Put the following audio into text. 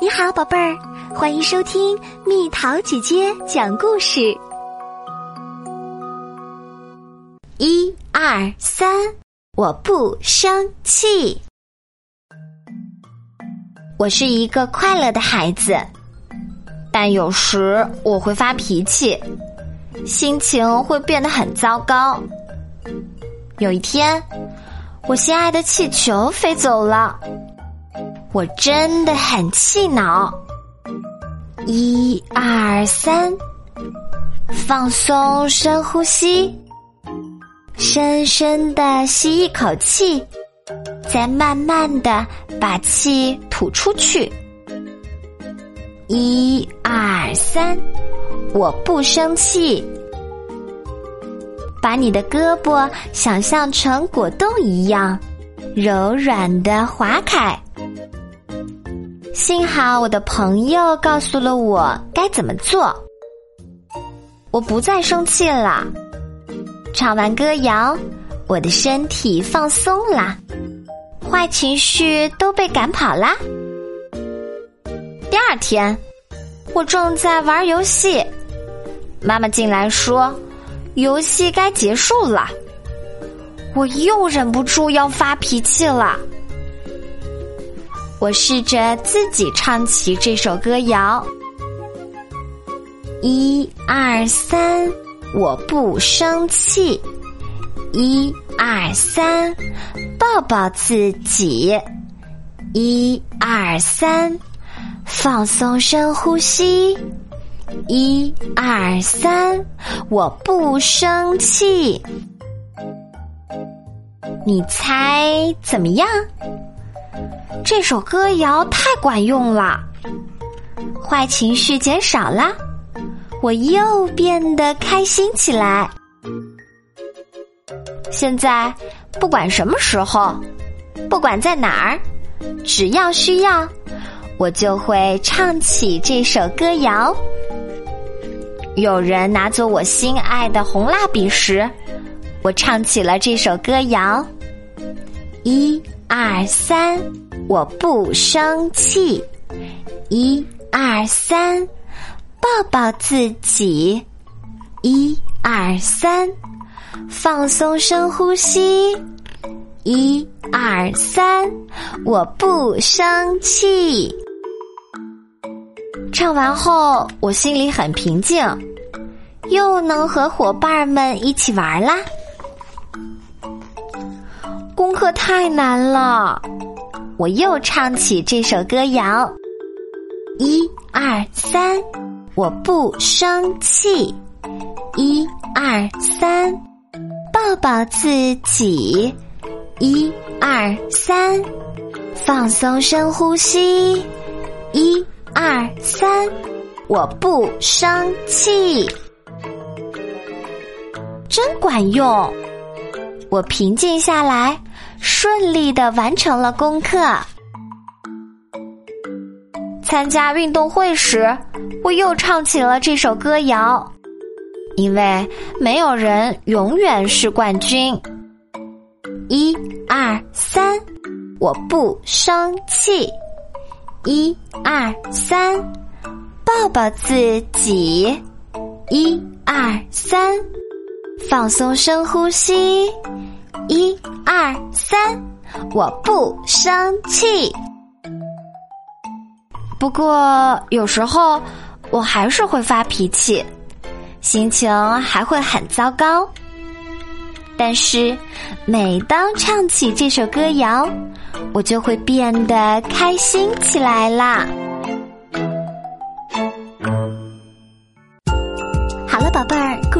你好，宝贝儿，欢迎收听蜜桃姐姐讲故事。一二三，我不生气。我是一个快乐的孩子，但有时我会发脾气，心情会变得很糟糕。有一天，我心爱的气球飞走了。我真的很气恼。一二三，放松，深呼吸，深深的吸一口气，再慢慢的把气吐出去。一二三，我不生气。把你的胳膊想象成果冻一样，柔软的划开。幸好我的朋友告诉了我该怎么做，我不再生气了。唱完歌谣，我的身体放松啦，坏情绪都被赶跑啦。第二天，我正在玩游戏，妈妈进来说：“游戏该结束了。”我又忍不住要发脾气了。我试着自己唱起这首歌谣：一二三，我不生气；一二三，抱抱自己；一二三，放松深呼吸；一二三，我不生气。你猜怎么样？这首歌谣太管用了，坏情绪减少了，我又变得开心起来。现在不管什么时候，不管在哪儿，只要需要，我就会唱起这首歌谣。有人拿走我心爱的红蜡笔时，我唱起了这首歌谣。一二三。我不生气，一二三，抱抱自己，一二三，放松深呼吸，一二三，我不生气。唱完后，我心里很平静，又能和伙伴们一起玩啦。可太难了。我又唱起这首歌谣：一二三，我不生气；一二三，抱抱自己；一二三，放松深呼吸；一二三，我不生气。真管用！我平静下来。顺利的完成了功课。参加运动会时，我又唱起了这首歌谣，因为没有人永远是冠军。一二三，我不生气。一二三，抱抱自己。一二三，放松深呼吸。一二三，我不生气。不过有时候我还是会发脾气，心情还会很糟糕。但是每当唱起这首歌谣，我就会变得开心起来啦。